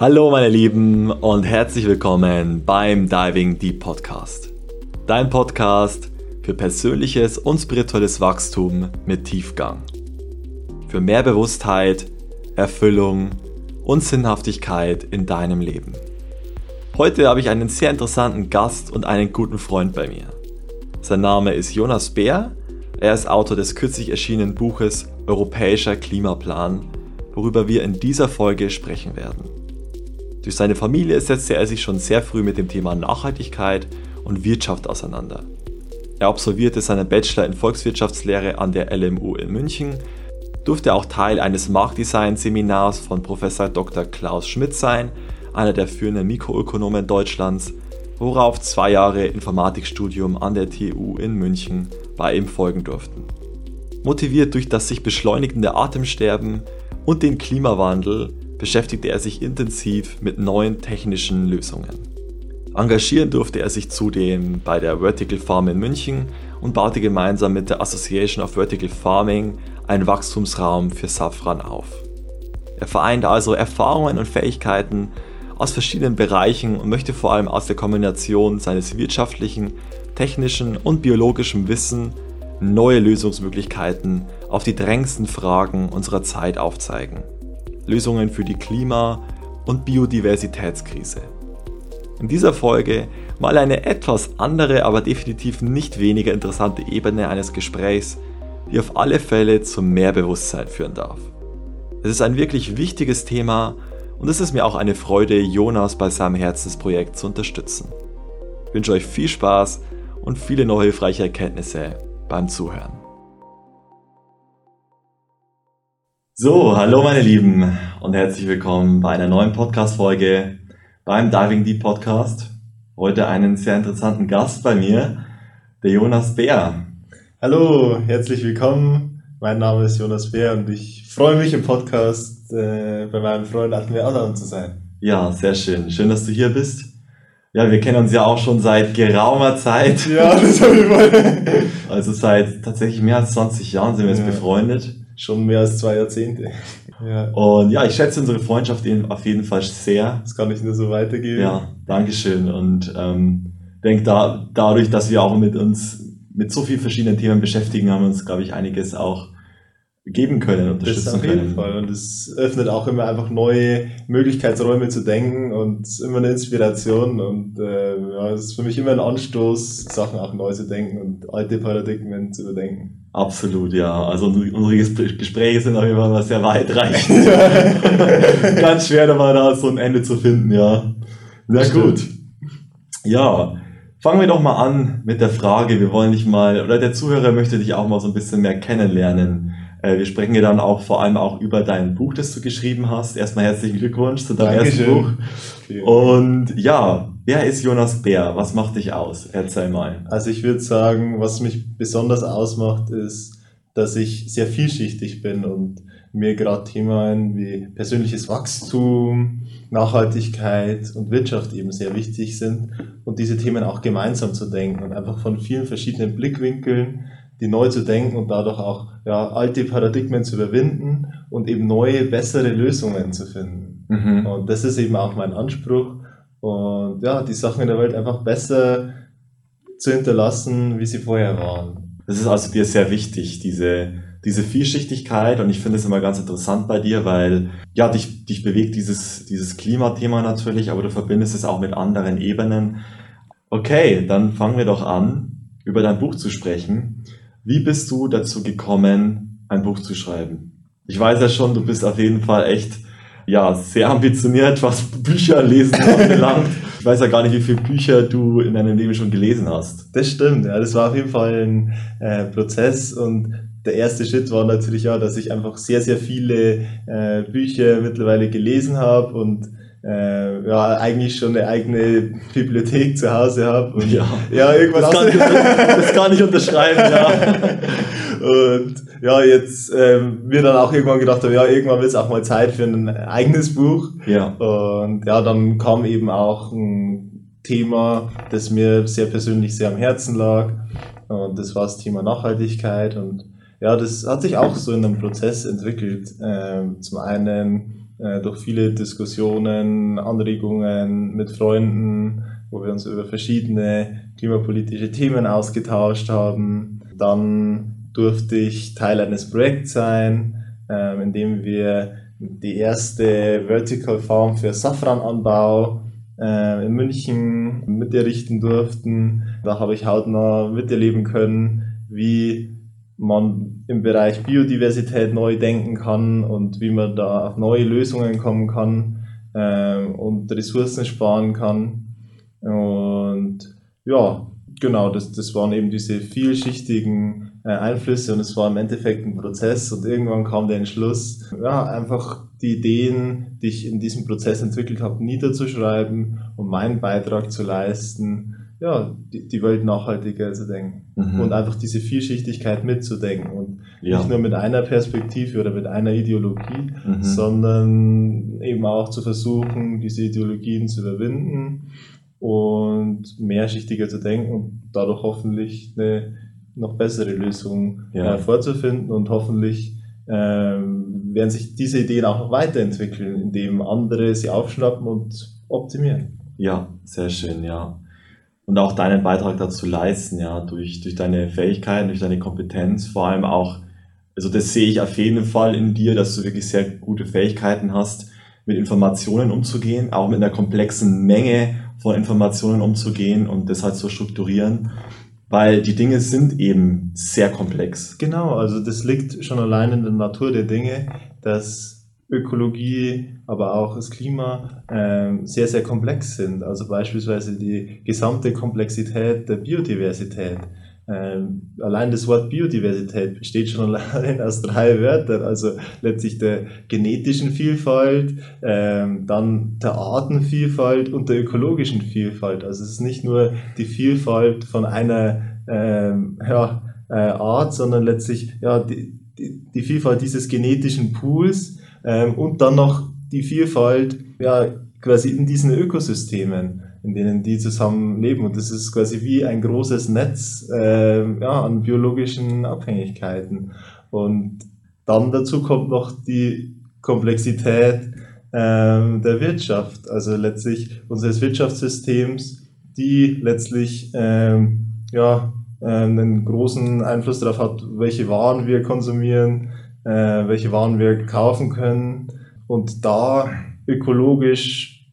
Hallo meine Lieben und herzlich willkommen beim Diving Deep Podcast. Dein Podcast für persönliches und spirituelles Wachstum mit Tiefgang. Für mehr Bewusstheit, Erfüllung und Sinnhaftigkeit in deinem Leben. Heute habe ich einen sehr interessanten Gast und einen guten Freund bei mir. Sein Name ist Jonas Bär. Er ist Autor des kürzlich erschienenen Buches Europäischer Klimaplan, worüber wir in dieser Folge sprechen werden. Durch seine Familie setzte er sich schon sehr früh mit dem Thema Nachhaltigkeit und Wirtschaft auseinander. Er absolvierte seinen Bachelor in Volkswirtschaftslehre an der LMU in München, durfte auch Teil eines Marktdesign-Seminars von Professor Dr. Klaus Schmidt sein, einer der führenden Mikroökonomen Deutschlands, worauf zwei Jahre Informatikstudium an der TU in München bei ihm folgen durften. Motiviert durch das sich beschleunigende Atemsterben und den Klimawandel beschäftigte er sich intensiv mit neuen technischen Lösungen. Engagieren durfte er sich zudem bei der Vertical Farm in München und baute gemeinsam mit der Association of Vertical Farming einen Wachstumsraum für Safran auf. Er vereint also Erfahrungen und Fähigkeiten aus verschiedenen Bereichen und möchte vor allem aus der Kombination seines wirtschaftlichen, technischen und biologischen Wissen neue Lösungsmöglichkeiten auf die drängendsten Fragen unserer Zeit aufzeigen. Lösungen für die Klima- und Biodiversitätskrise. In dieser Folge mal eine etwas andere, aber definitiv nicht weniger interessante Ebene eines Gesprächs, die auf alle Fälle zu mehr Bewusstsein führen darf. Es ist ein wirklich wichtiges Thema und es ist mir auch eine Freude, Jonas bei seinem Herzensprojekt zu unterstützen. Ich wünsche euch viel Spaß und viele neue hilfreiche Erkenntnisse beim Zuhören. So, hallo meine Lieben und herzlich willkommen bei einer neuen Podcast-Folge beim Diving Deep Podcast. Heute einen sehr interessanten Gast bei mir, der Jonas Bär. Hallo, herzlich willkommen. Mein Name ist Jonas Bär und ich freue mich im Podcast äh, bei meinem Freund Admir Adam zu sein. Ja, sehr schön. Schön, dass du hier bist. Ja, wir kennen uns ja auch schon seit geraumer Zeit. Ja, das habe ich mal. Also seit tatsächlich mehr als 20 Jahren sind wir jetzt Ja. befreundet. Schon mehr als zwei Jahrzehnte. Ja, Und ja, ich schätze unsere Freundschaft auf jeden Fall sehr. das kann ich nur so weitergeben. Ja, Dankeschön. Und ähm, denke, da, dadurch, dass wir auch mit uns mit so vielen verschiedenen Themen beschäftigen, haben wir uns, glaube ich, einiges auch geben können, das unterstützen auf jeden können. Fall. Und es öffnet auch immer einfach neue Möglichkeitsräume zu denken und immer eine Inspiration. Und äh, ja, es ist für mich immer ein Anstoß, Sachen auch neu zu denken und alte Paradigmen zu überdenken. Absolut, ja. Also unsere, unsere Ges- Gespräche sind Fall mal sehr weitreichend. Ganz schwer, da mal da so ein Ende zu finden, ja. Na Das gut. Ja, fangen wir doch mal an mit der Frage. Wir wollen dich mal, oder der Zuhörer möchte dich auch mal so ein bisschen mehr kennenlernen. Äh, Wir sprechen ja dann auch vor allem auch über dein Buch, das du geschrieben hast. Erstmal herzlichen Glückwunsch zu deinem ersten Dankeschön. Buch. Okay. Und ja, wer ist Jonas Bär? Was macht dich aus? Erzähl mal. Also ich würde sagen, was mich besonders ausmacht, ist, dass ich sehr vielschichtig bin und mir gerade Themen wie persönliches Wachstum, Nachhaltigkeit und Wirtschaft eben sehr wichtig sind und diese Themen auch gemeinsam zu denken und einfach von vielen verschiedenen Blickwinkeln die neu zu denken und dadurch auch ja, alte Paradigmen zu überwinden und eben neue, bessere Lösungen zu finden. Mhm. Und das ist eben auch mein Anspruch. Und ja, die Sachen in der Welt einfach besser zu hinterlassen, wie sie vorher waren. Das ist also dir sehr wichtig, diese, diese Vielschichtigkeit. Und ich finde es immer ganz interessant bei dir, weil ja, dich, dich bewegt dieses, dieses Klimathema natürlich, aber du verbindest es auch mit anderen Ebenen. Okay, dann fangen wir doch an, über dein Buch zu sprechen. Wie bist du dazu gekommen, ein Buch zu schreiben? Ich weiß ja schon, du bist auf jeden Fall echt ja, sehr ambitioniert, was Bücher lesen anbelangt. Ich weiß ja gar nicht, wie viele Bücher du in deinem Leben schon gelesen hast. Das stimmt, ja, das war auf jeden Fall ein äh, Prozess und der erste Schritt war natürlich auch, dass ich einfach sehr, sehr viele äh, Bücher mittlerweile gelesen habe und äh, ja, eigentlich schon eine eigene Bibliothek zu Hause habe. Und Ja. ja irgendwann Das kann, so- das, kann ich unterschreiben, ja. Und ja, jetzt ähm, mir dann auch irgendwann gedacht habe, ja, irgendwann wird es auch mal Zeit für ein eigenes Buch. Ja, Und ja, dann kam eben auch ein Thema, das mir sehr persönlich sehr am Herzen lag. Und das war das Thema Nachhaltigkeit. Und ja, das hat sich auch so in einem Prozess entwickelt. Ähm, zum einen äh, durch viele Diskussionen, Anregungen mit Freunden, wo wir uns über verschiedene klimapolitische Themen ausgetauscht haben. Dann durfte ich Teil eines Projekts sein, äh, in dem wir die erste Vertical Farm für Safrananbau äh, in München mit errichten durften. Da habe ich hautnah miterleben können, wie man im Bereich Biodiversität neu denken kann und wie man da auf neue Lösungen kommen kann äh, und Ressourcen sparen kann. Und ja, genau, das, das waren eben diese vielschichtigen äh, Einflüsse und es war im Endeffekt ein Prozess und irgendwann kam der Entschluss, ja, einfach die Ideen, die ich in diesem Prozess entwickelt habe, niederzuschreiben und meinen Beitrag zu leisten, ja, die, die Welt nachhaltiger zu denken mhm. und einfach diese Vielschichtigkeit mitzudenken und ja. nicht nur mit einer Perspektive oder mit einer Ideologie, mhm. sondern eben auch zu versuchen, diese Ideologien zu überwinden und mehrschichtiger zu denken und dadurch hoffentlich eine noch bessere Lösung ja. äh, vorzufinden und hoffentlich ähm, werden sich diese Ideen auch noch weiterentwickeln, indem andere sie aufschnappen und optimieren. Ja, sehr schön, ja. Und auch deinen Beitrag dazu leisten, ja, durch, durch deine Fähigkeiten, durch deine Kompetenz, vor allem auch, also das sehe ich auf jeden Fall in dir, dass du wirklich sehr gute Fähigkeiten hast, mit Informationen umzugehen, auch mit einer komplexen Menge von Informationen umzugehen und das halt zu strukturieren, weil die Dinge sind eben sehr komplex. Genau, also das liegt schon allein in der Natur der Dinge, dass Ökologie, aber auch das Klima äh, sehr, sehr komplex sind. Also beispielsweise die gesamte Komplexität der Biodiversität. Ähm, allein das Wort Biodiversität besteht schon allein aus drei Wörtern, also letztlich der genetischen Vielfalt, ähm, dann der Artenvielfalt und der ökologischen Vielfalt. Also es ist nicht nur die Vielfalt von einer ähm, ja, äh, Art, sondern letztlich ja, die, die, die Vielfalt dieses genetischen Pools ähm, und dann noch die Vielfalt ja, quasi in diesen Ökosystemen in denen die zusammen leben. Und das ist quasi wie ein großes Netz äh, ja, an biologischen Abhängigkeiten. Und dann dazu kommt noch die Komplexität ähm, der Wirtschaft, also letztlich unseres Wirtschaftssystems, die letztlich ähm, ja, äh, einen großen Einfluss darauf hat, welche Waren wir konsumieren, äh, welche Waren wir kaufen können und da ökologisch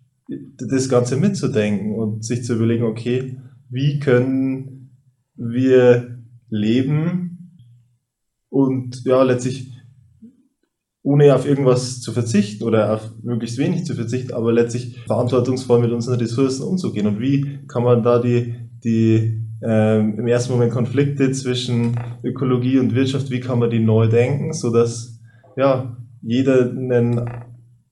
das Ganze mitzudenken und sich zu überlegen, okay, wie können wir leben und ja, letztlich ohne auf irgendwas zu verzichten oder auf möglichst wenig zu verzichten, aber letztlich verantwortungsvoll mit unseren Ressourcen umzugehen. Und wie kann man da die, die ähm, im ersten Moment Konflikte zwischen Ökologie und Wirtschaft, wie kann man die neu denken, sodass ja, jeder einen,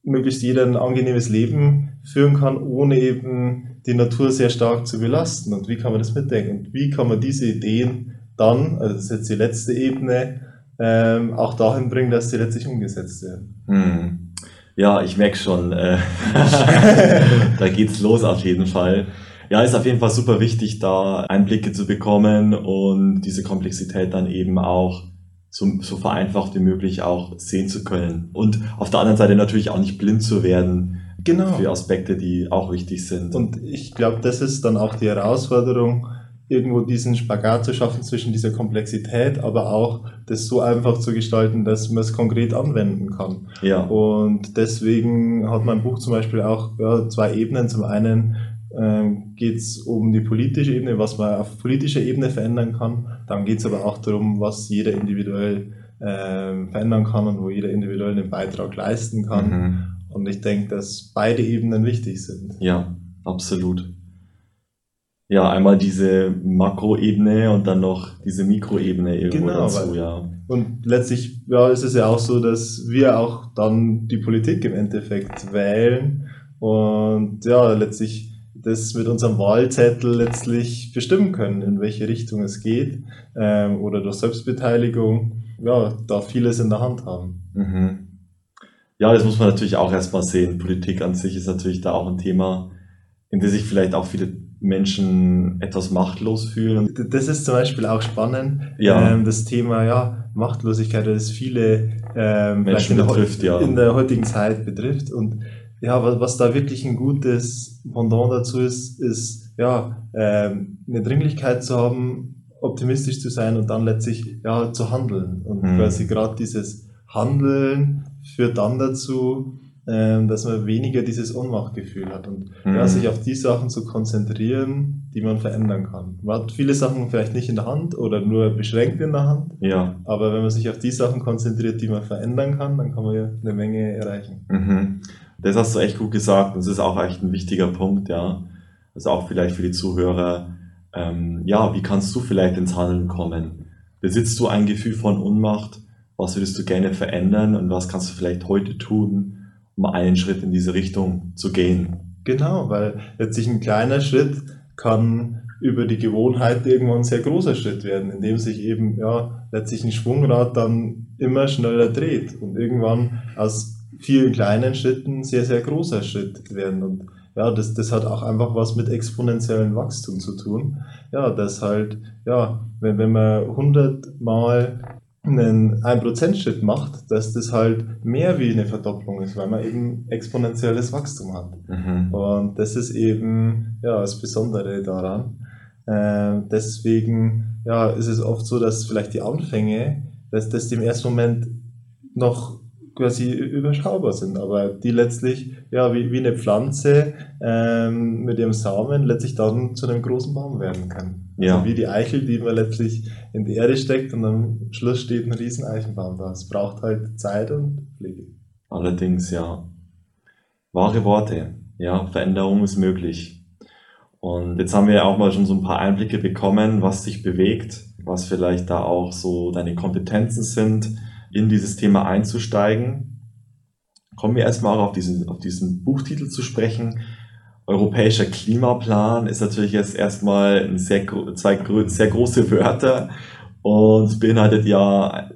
möglichst jeder ein angenehmes Leben führen kann, ohne eben die Natur sehr stark zu belasten. Und wie kann man das mitdenken? Und wie kann man diese Ideen dann, also das ist jetzt die letzte Ebene, ähm, auch dahin bringen, dass sie letztlich umgesetzt werden? Hm. Ja, ich merke schon, äh, da geht's los auf jeden Fall. Ja, ist auf jeden Fall super wichtig, da Einblicke zu bekommen und diese Komplexität dann eben auch so, so vereinfacht wie möglich auch sehen zu können. Und auf der anderen Seite natürlich auch nicht blind zu werden genau. für Aspekte, die auch wichtig sind. Und ich glaube, das ist dann auch die Herausforderung, irgendwo diesen Spagat zu schaffen zwischen dieser Komplexität, aber auch das so einfach zu gestalten, dass man es konkret anwenden kann. Ja. Und deswegen hat mein Buch zum Beispiel auch ja, zwei Ebenen. Zum einen ähm, geht es um die politische Ebene, was man auf politischer Ebene verändern kann. Dann geht es aber auch darum, was jeder individuell ähm, verändern kann und wo jeder individuell einen Beitrag leisten kann. Mhm. Und ich denke, dass beide Ebenen wichtig sind. Ja, absolut. Ja, einmal diese Makroebene und dann noch diese Mikroebene irgendwo genau, dazu, ja. Und letztlich ja, ist es ja auch so, dass wir auch dann die Politik im Endeffekt wählen und ja, letztlich das mit unserem Wahlzettel letztlich bestimmen können, in welche Richtung es geht ähm, oder durch Selbstbeteiligung, ja, da vieles in der Hand haben. Mhm. Ja, das muss man natürlich auch erstmal sehen. Politik an sich ist natürlich da auch ein Thema, in dem sich vielleicht auch viele Menschen etwas machtlos fühlen. Das ist zum Beispiel auch spannend. Ja. Ähm, das Thema, ja, Machtlosigkeit, das viele ähm, Menschen in, betrifft, der, ja. in der heutigen Zeit betrifft. Und ja, was, was da wirklich ein gutes Pendant dazu ist, ist ja ähm, eine Dringlichkeit zu haben, optimistisch zu sein und dann letztlich ja zu handeln. Und mhm. quasi gerade dieses Handeln führt dann dazu, ähm, dass man weniger dieses Ohnmachtgefühl hat und mhm. ja, sich auf die Sachen zu konzentrieren, die man verändern kann. Man hat viele Sachen vielleicht nicht in der Hand oder nur beschränkt in der Hand, ja. aber wenn man sich auf die Sachen konzentriert, die man verändern kann, dann kann man ja eine Menge erreichen. Mhm. Das hast du echt gut gesagt. Das ist auch echt ein wichtiger Punkt, ja. Also auch vielleicht für die Zuhörer. Ähm, ja, wie kannst du vielleicht ins Handeln kommen? Besitzt du ein Gefühl von Unmacht? Was würdest du gerne verändern und was kannst du vielleicht heute tun, um einen Schritt in diese Richtung zu gehen. Genau, weil letztlich ein kleiner Schritt kann über die Gewohnheit irgendwann ein sehr großer Schritt werden, indem sich eben ja letztlich ein Schwungrad dann immer schneller dreht und irgendwann aus vielen kleinen Schritten sehr, sehr großer Schritt werden. Und ja, das, das hat auch einfach was mit exponentiellem Wachstum zu tun. Ja, das halt, ja, wenn, wenn man hundertmal einen 1%-Schritt macht, dass das halt mehr wie eine Verdopplung ist, weil man eben exponentielles Wachstum hat. Mhm. Und das ist eben ja, das Besondere daran. Äh, deswegen ja, ist es oft so, dass vielleicht die Anfänge, dass das im ersten Moment noch quasi überschaubar sind, aber die letztlich, ja, wie, wie eine Pflanze ähm, mit ihrem Samen letztlich dann zu einem großen Baum werden kann. Also ja. Also wie die Eichel, die man letztlich in die Erde steckt und am Schluss steht ein riesen Eichenbaum da. Es braucht halt Zeit und Pflege. Allerdings, ja. Wahre Worte. Ja, Veränderung ist möglich. Und jetzt haben wir ja auch mal schon so ein paar Einblicke bekommen, was dich bewegt, was vielleicht da auch so deine Kompetenzen sind, in dieses Thema einzusteigen. Kommen wir erstmal auch auf diesen, auf diesen Buchtitel zu sprechen. Europäischer Klimaplan ist natürlich jetzt erstmal ein sehr, zwei sehr große Wörter und beinhaltet ja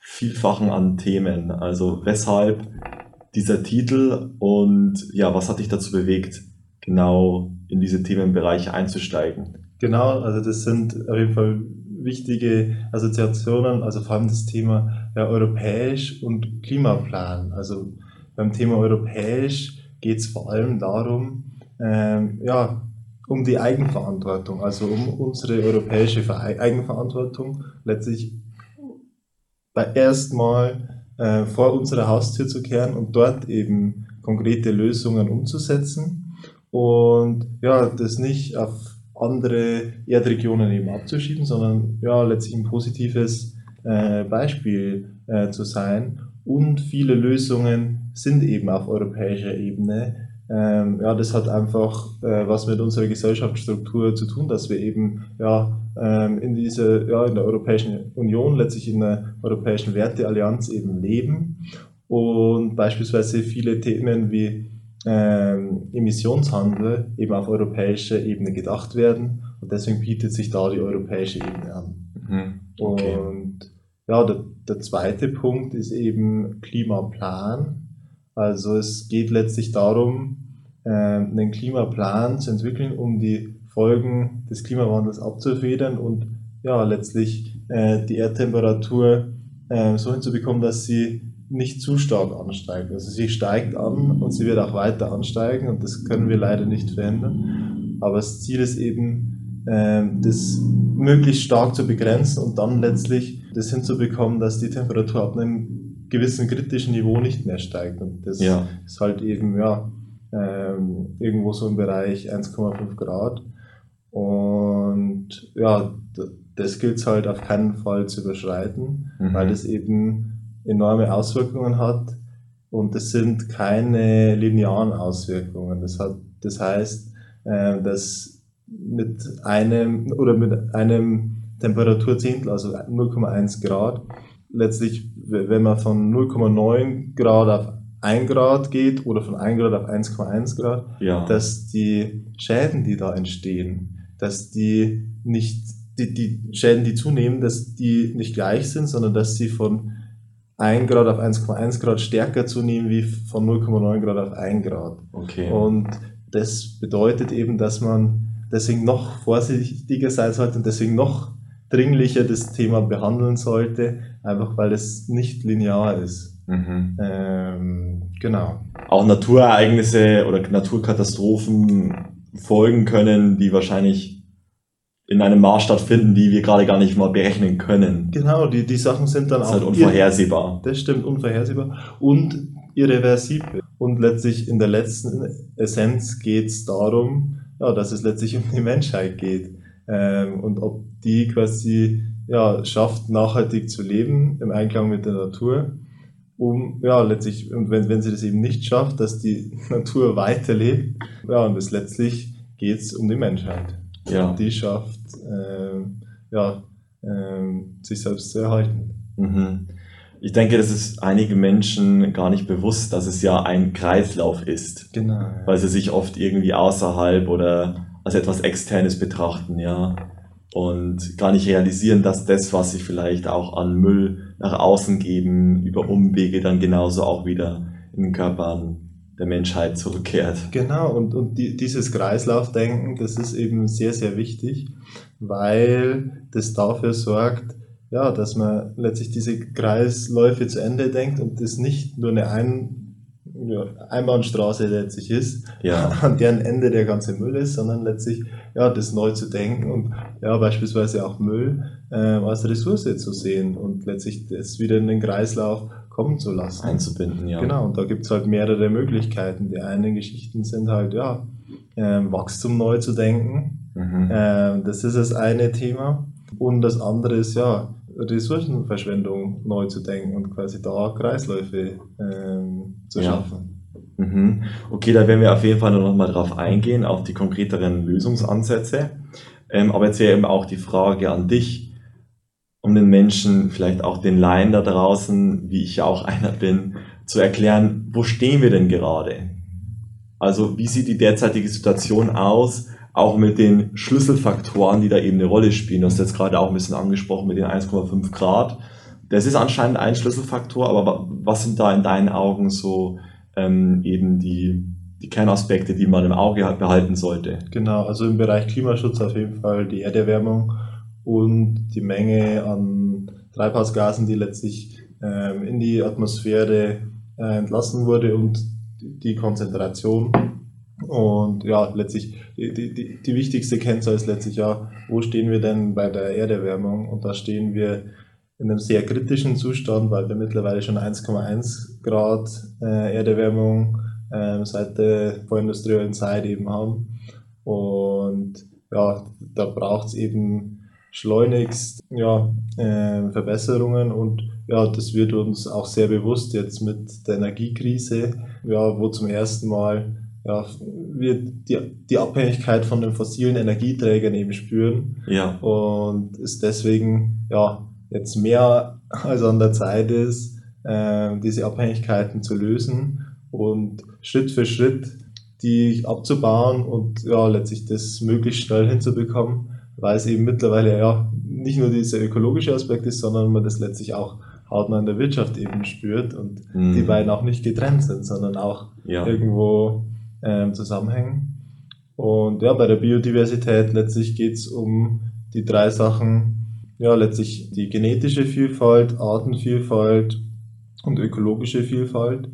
Vielfachen an Themen. Also weshalb dieser Titel und ja, was hat dich dazu bewegt, genau in diese Themenbereiche einzusteigen? Genau, also das sind auf jeden Fall wichtige Assoziationen, also vor allem das Thema ja, europäisch und Klimaplan. Also beim Thema europäisch geht es vor allem darum, ähm, ja, um die Eigenverantwortung, also um unsere europäische Eigenverantwortung letztlich erstmal äh, vor unserer Haustür zu kehren und dort eben konkrete Lösungen umzusetzen und ja, das nicht auf andere Erdregionen eben abzuschieben, sondern ja, letztlich ein positives äh, Beispiel äh, zu sein. Und viele Lösungen sind eben auf europäischer Ebene. Ähm, ja, das hat einfach äh, was mit unserer Gesellschaftsstruktur zu tun, dass wir eben ja, ähm, in dieser, ja, in der Europäischen Union, letztlich in der Europäischen Werteallianz eben leben und beispielsweise viele Themen wie ähm, Emissionshandel eben auf europäischer Ebene gedacht werden und deswegen bietet sich da die europäische Ebene an. Mhm. Okay. Und ja, der, der zweite Punkt ist eben Klimaplan. Also es geht letztlich darum, äh, einen Klimaplan zu entwickeln, um die Folgen des Klimawandels abzufedern und ja, letztlich äh, die Erdtemperatur äh, so hinzubekommen, dass sie nicht zu stark ansteigt. Also sie steigt an und sie wird auch weiter ansteigen und das können wir leider nicht verändern. Aber das Ziel ist eben, ähm, das möglichst stark zu begrenzen und dann letztlich das hinzubekommen, dass die Temperatur ab einem gewissen kritischen Niveau nicht mehr steigt. Und das ja. ist halt eben ja ähm, irgendwo so im Bereich 1,5 Grad. Und ja, das gilt es halt auf keinen Fall zu überschreiten, mhm. weil das eben enorme Auswirkungen hat und es sind keine linearen Auswirkungen. Das, hat, das heißt, äh, dass mit einem oder mit einem Temperaturzehntel, also 0,1 Grad, letztlich, wenn man von 0,9 Grad auf 1 Grad geht oder von 1 Grad auf 1,1 Grad, ja. dass die Schäden, die da entstehen, dass die nicht, die, die Schäden, die zunehmen, dass die nicht gleich sind, sondern dass sie von 1 Grad auf 1,1 Grad stärker zunehmen wie von 0,9 Grad auf 1 Grad. Okay. Und das bedeutet eben, dass man deswegen noch vorsichtiger sein sollte und deswegen noch dringlicher das Thema behandeln sollte, einfach weil es nicht linear ist. Mhm. Ähm, genau. Auch Naturereignisse oder Naturkatastrophen folgen können, die wahrscheinlich in einem Maß stattfinden, die wir gerade gar nicht mal berechnen können. Genau, die, die Sachen sind dann das auch. Ist halt unvorhersehbar. Das stimmt, unvorhersehbar. Und irreversibel. Und letztlich in der letzten Essenz geht es darum, ja, dass es letztlich um die Menschheit geht. Ähm, und ob die quasi ja, schafft, nachhaltig zu leben im Einklang mit der Natur, um ja letztlich, und wenn, wenn sie das eben nicht schafft, dass die Natur weiterlebt, ja, und es letztlich geht es um die Menschheit. Ja. Und die schafft, ähm, ja, ähm, sich selbst zu erhalten. Mhm. Ich denke, das ist einigen Menschen gar nicht bewusst, dass es ja ein Kreislauf ist. Genau. Ja. Weil sie sich oft irgendwie außerhalb oder als etwas Externes betrachten, ja. Und gar nicht realisieren, dass das, was sie vielleicht auch an Müll nach außen geben, über Umwege dann genauso auch wieder in den Körpern der Menschheit zurückkehrt. Genau, und, und die, dieses Kreislaufdenken, das ist eben sehr, sehr wichtig, weil das dafür sorgt, ja, dass man letztlich diese Kreisläufe zu Ende denkt und das nicht nur eine Ein ja, Einbahnstraße letztlich ist, ja. an deren Ende der ganze Müll ist, sondern letztlich ja, das neu zu denken und ja, beispielsweise auch Müll äh, als Ressource zu sehen und letztlich das wieder in den Kreislauf kommen zu lassen. Einzubinden, ja. Genau, und da gibt es halt mehrere Möglichkeiten. Die einen Geschichten sind halt, ja, äh, Wachstum neu zu denken. Mhm. Äh, das ist das eine Thema. Und das andere ist ja, Ressourcenverschwendung neu zu denken und quasi da Kreisläufe ähm, zu ja. schaffen. Mhm. Okay, da werden wir auf jeden Fall noch mal drauf eingehen, auf die konkreteren Lösungsansätze. Ähm, aber jetzt wäre eben auch die Frage an dich, um den Menschen, vielleicht auch den Laien da draußen, wie ich ja auch einer bin, zu erklären, wo stehen wir denn gerade? Also wie sieht die derzeitige Situation aus? Auch mit den Schlüsselfaktoren, die da eben eine Rolle spielen. Du hast jetzt gerade auch ein bisschen angesprochen mit den 1,5 Grad. Das ist anscheinend ein Schlüsselfaktor, aber was sind da in deinen Augen so ähm, eben die, die Kernaspekte, die man im Auge behalten sollte? Genau, also im Bereich Klimaschutz auf jeden Fall die Erderwärmung und die Menge an Treibhausgasen, die letztlich ähm, in die Atmosphäre äh, entlassen wurde und die Konzentration und ja, letztlich, die, die, die wichtigste Kennzahl ist letztlich ja, wo stehen wir denn bei der Erderwärmung? Und da stehen wir in einem sehr kritischen Zustand, weil wir mittlerweile schon 1,1 Grad äh, Erderwärmung äh, seit der vorindustriellen Zeit eben haben. Und ja, da braucht es eben schleunigst ja, äh, Verbesserungen und ja, das wird uns auch sehr bewusst jetzt mit der Energiekrise, ja, wo zum ersten Mal ja, wir die, die Abhängigkeit von den fossilen Energieträgern eben spüren. Ja. Und es deswegen ja jetzt mehr als an der Zeit ist, äh, diese Abhängigkeiten zu lösen und Schritt für Schritt die abzubauen und ja letztlich das möglichst schnell hinzubekommen, weil es eben mittlerweile ja nicht nur dieser ökologische Aspekt ist, sondern man das letztlich auch hautnah in der Wirtschaft eben spürt und mhm. die beiden auch nicht getrennt sind, sondern auch ja. irgendwo ähm, zusammenhängen. Und ja, bei der Biodiversität letztlich geht es um die drei Sachen, ja, letztlich die genetische Vielfalt, Artenvielfalt und ökologische Vielfalt.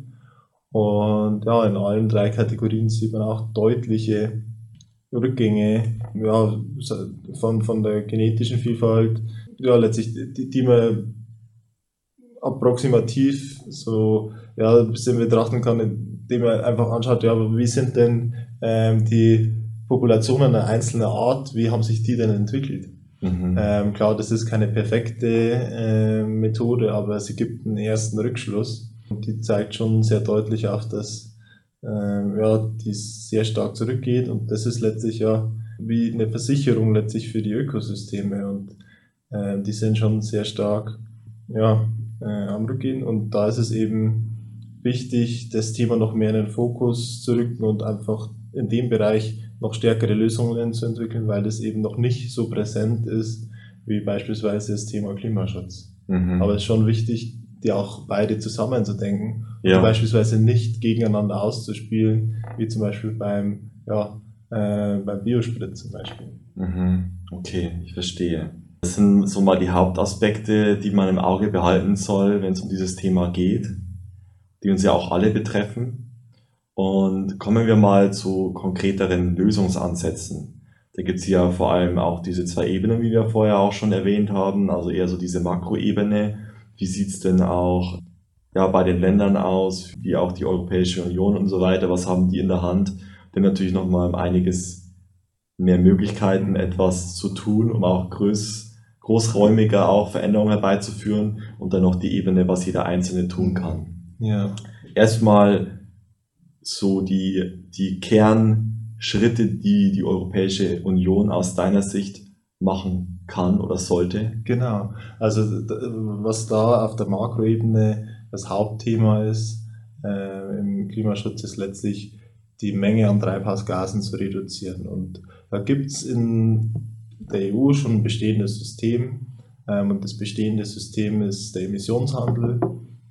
Und ja, in allen drei Kategorien sieht man auch deutliche Rückgänge ja, von, von der genetischen Vielfalt, ja, letztlich, die, die man approximativ so ja, ein bisschen betrachten kann, indem man einfach anschaut, ja, wie sind denn ähm, die Populationen einer einzelnen Art, wie haben sich die denn entwickelt? Mhm. Ähm, klar, das ist keine perfekte äh, Methode, aber sie gibt einen ersten Rückschluss. Und die zeigt schon sehr deutlich auf, dass ähm, ja, die sehr stark zurückgeht. Und das ist letztlich ja wie eine Versicherung letztlich für die Ökosysteme. Und äh, die sind schon sehr stark ja, äh, am Rückgehen und da ist es eben wichtig, das Thema noch mehr in den Fokus zu rücken und einfach in dem Bereich noch stärkere Lösungen zu entwickeln, weil das eben noch nicht so präsent ist wie beispielsweise das Thema Klimaschutz. Mhm. Aber es ist schon wichtig, die auch beide zusammenzudenken ja. und beispielsweise nicht gegeneinander auszuspielen, wie zum Beispiel beim, ja, äh, beim Biosprit zum Beispiel. Mhm. Okay, ich verstehe. Das sind so mal die Hauptaspekte, die man im Auge behalten soll, wenn es um dieses Thema geht, die uns ja auch alle betreffen. Und kommen wir mal zu konkreteren Lösungsansätzen. Da gibt es ja vor allem auch diese zwei Ebenen, wie wir vorher auch schon erwähnt haben, also eher so diese Makroebene. Wie sieht's denn auch ja, bei den Ländern aus, wie auch die Europäische Union und so weiter? Was haben die in der Hand? Denn natürlich nochmal einiges mehr Möglichkeiten, etwas zu tun, um auch größ großräumiger auch Veränderungen herbeizuführen und dann noch die Ebene, was jeder Einzelne tun kann. Ja. Erstmal so die, die Kernschritte, die die Europäische Union aus deiner Sicht machen kann oder sollte? Genau. Also was da auf der Makroebene das Hauptthema ist äh, im Klimaschutz, ist letztlich die Menge an Treibhausgasen zu reduzieren. Und da gibt es in der EU schon ein bestehendes System. Ähm, und das bestehende System ist der Emissionshandel.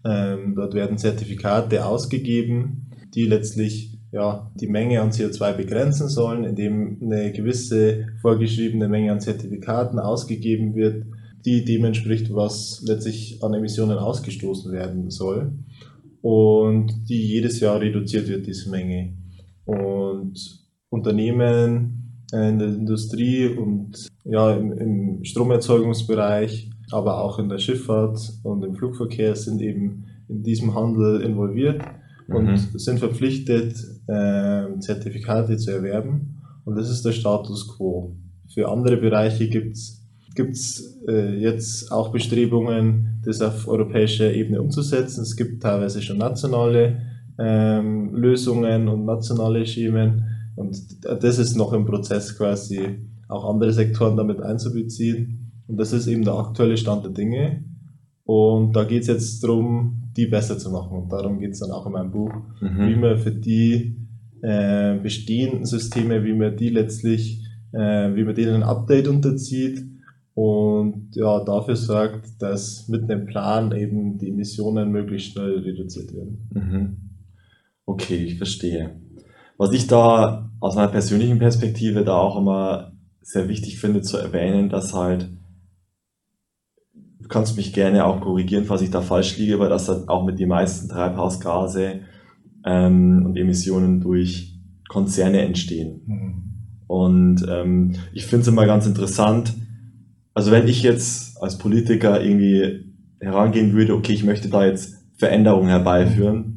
Ähm, dort werden Zertifikate ausgegeben, die letztlich ja, die Menge an CO2 begrenzen sollen, indem eine gewisse vorgeschriebene Menge an Zertifikaten ausgegeben wird, die dem entspricht, was letztlich an Emissionen ausgestoßen werden soll und die jedes Jahr reduziert wird, diese Menge. Und Unternehmen in der Industrie und ja, im, im Stromerzeugungsbereich, aber auch in der Schifffahrt und im Flugverkehr sind eben in diesem Handel involviert und mhm. sind verpflichtet, äh, Zertifikate zu erwerben. Und das ist der Status quo. Für andere Bereiche gibt es äh, jetzt auch Bestrebungen, das auf europäischer Ebene umzusetzen. Es gibt teilweise schon nationale ähm, Lösungen und nationale Schemen. Und das ist noch im Prozess quasi, auch andere Sektoren damit einzubeziehen. Und das ist eben der aktuelle Stand der Dinge. Und da geht es jetzt darum, die besser zu machen. Und darum geht es dann auch in meinem Buch, mhm. wie man für die äh, bestehenden Systeme, wie man die letztlich, äh, wie man denen ein Update unterzieht und ja, dafür sorgt, dass mit einem Plan eben die Emissionen möglichst schnell reduziert werden. Mhm. Okay, ich verstehe. Was ich da aus meiner persönlichen Perspektive da auch immer sehr wichtig finde zu erwähnen, dass halt, kannst mich gerne auch korrigieren, falls ich da falsch liege, aber dass halt auch mit die meisten Treibhausgase ähm, und Emissionen durch Konzerne entstehen. Mhm. Und ähm, ich finde es immer ganz interessant, also wenn ich jetzt als Politiker irgendwie herangehen würde, okay, ich möchte da jetzt Veränderungen herbeiführen,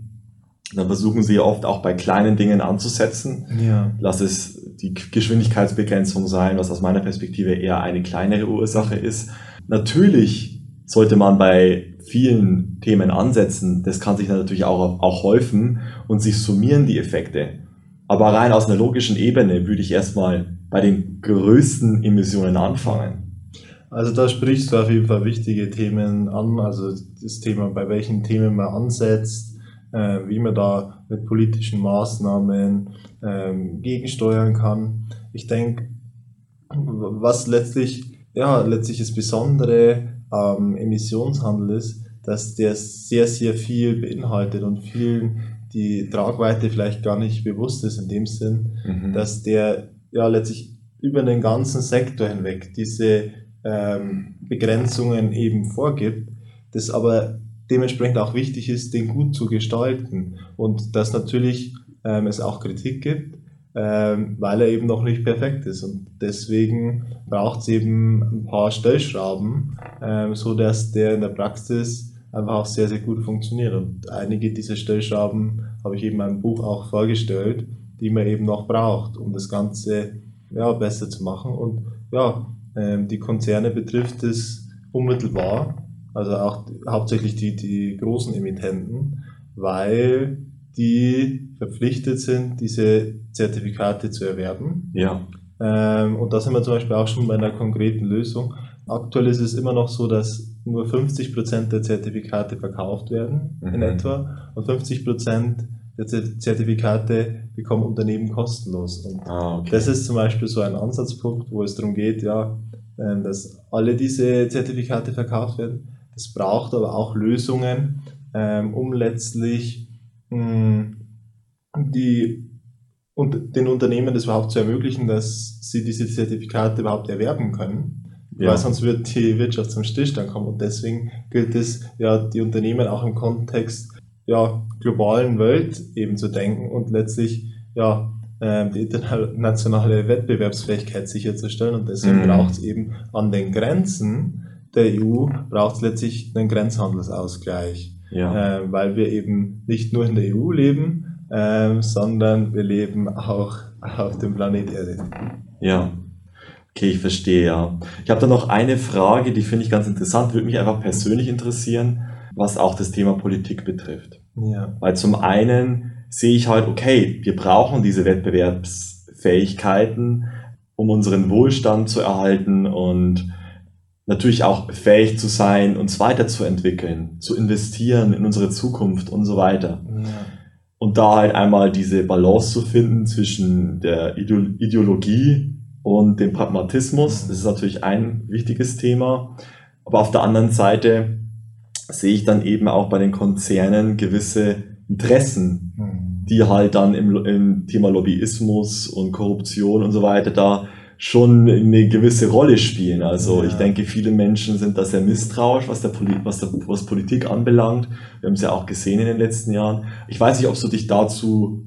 dann versuchen sie oft auch bei kleinen Dingen anzusetzen. Ja. Lass es die Geschwindigkeitsbegrenzung sein, was aus meiner Perspektive eher eine kleinere Ursache ist. Natürlich sollte man bei vielen Themen ansetzen. Das kann sich natürlich auch, auch häufen und sich summieren die Effekte. Aber rein aus einer logischen Ebene würde ich erstmal bei den größten Emissionen anfangen. Also da sprichst du auf jeden Fall wichtige Themen an, also das Thema, bei welchen Themen man ansetzt, äh, wie man da mit politischen Maßnahmen ähm, gegensteuern kann. Ich denke, was letztlich, ja, letztlich das Besondere am Emissionshandel ist, dass der sehr, sehr viel beinhaltet und vielen die Tragweite vielleicht gar nicht bewusst ist in dem Sinn, mhm. dass der ja letztlich über den ganzen Sektor hinweg diese ähm, Begrenzungen eben vorgibt, das aber dementsprechend auch wichtig ist, den gut zu gestalten und dass natürlich ähm, es auch Kritik gibt, ähm, weil er eben noch nicht perfekt ist. Und deswegen braucht es eben ein paar Stellschrauben, ähm, so dass der in der Praxis einfach auch sehr, sehr gut funktioniert. Und einige dieser Stellschrauben habe ich eben in meinem Buch auch vorgestellt, die man eben noch braucht, um das Ganze ja, besser zu machen. Und ja, ähm, die Konzerne betrifft es unmittelbar also auch hauptsächlich die, die großen Emittenten, weil die verpflichtet sind, diese Zertifikate zu erwerben. Ja. Ähm, und da sind wir zum Beispiel auch schon bei einer konkreten Lösung. Aktuell ist es immer noch so, dass nur 50 Prozent der Zertifikate verkauft werden mhm. in etwa und 50 Prozent der Zertifikate bekommen Unternehmen kostenlos. Und ah, okay. das ist zum Beispiel so ein Ansatzpunkt, wo es darum geht, ja, ähm, dass alle diese Zertifikate verkauft werden es braucht aber auch Lösungen, ähm, um letztlich die, und den Unternehmen das überhaupt zu ermöglichen, dass sie diese Zertifikate überhaupt erwerben können. ja. weil sonst wird die Wirtschaft zum Stillstand kommen. Und deswegen gilt es ja, die Unternehmen auch im Kontext ja, globalen Welt eben zu denken und letztlich ja, ähm, die internationale Wettbewerbsfähigkeit sicherzustellen. Und deswegen mhm. braucht es eben an den Grenzen der EU braucht es letztlich einen Grenzhandelsausgleich. Ja. Äh, weil wir eben nicht nur in der EU leben, äh, sondern wir leben auch auf dem Planet Erde. Ja. Okay, ich verstehe, ja. Ich habe da noch eine Frage, die finde ich ganz interessant, würde mich einfach persönlich interessieren, was auch das Thema Politik betrifft. Ja. Weil zum einen sehe ich halt, okay, wir brauchen diese Wettbewerbsfähigkeiten, um unseren Wohlstand zu erhalten und natürlich auch fähig zu sein, uns weiterzuentwickeln, zu investieren in unsere Zukunft und so weiter. Ja. Und da halt einmal diese Balance zu finden zwischen der Ideologie und dem Pragmatismus, das ist natürlich ein wichtiges Thema. Aber auf der anderen Seite sehe ich dann eben auch bei den Konzernen gewisse Interessen, hm. die halt dann im, im Thema Lobbyismus und Korruption und so weiter da schon eine gewisse Rolle spielen. Also ja. ich denke, viele Menschen sind da sehr misstrauisch, was, der Poli was, der, was Politik anbelangt. Wir haben es ja auch gesehen in den letzten Jahren. Ich weiß nicht, ob du dich dazu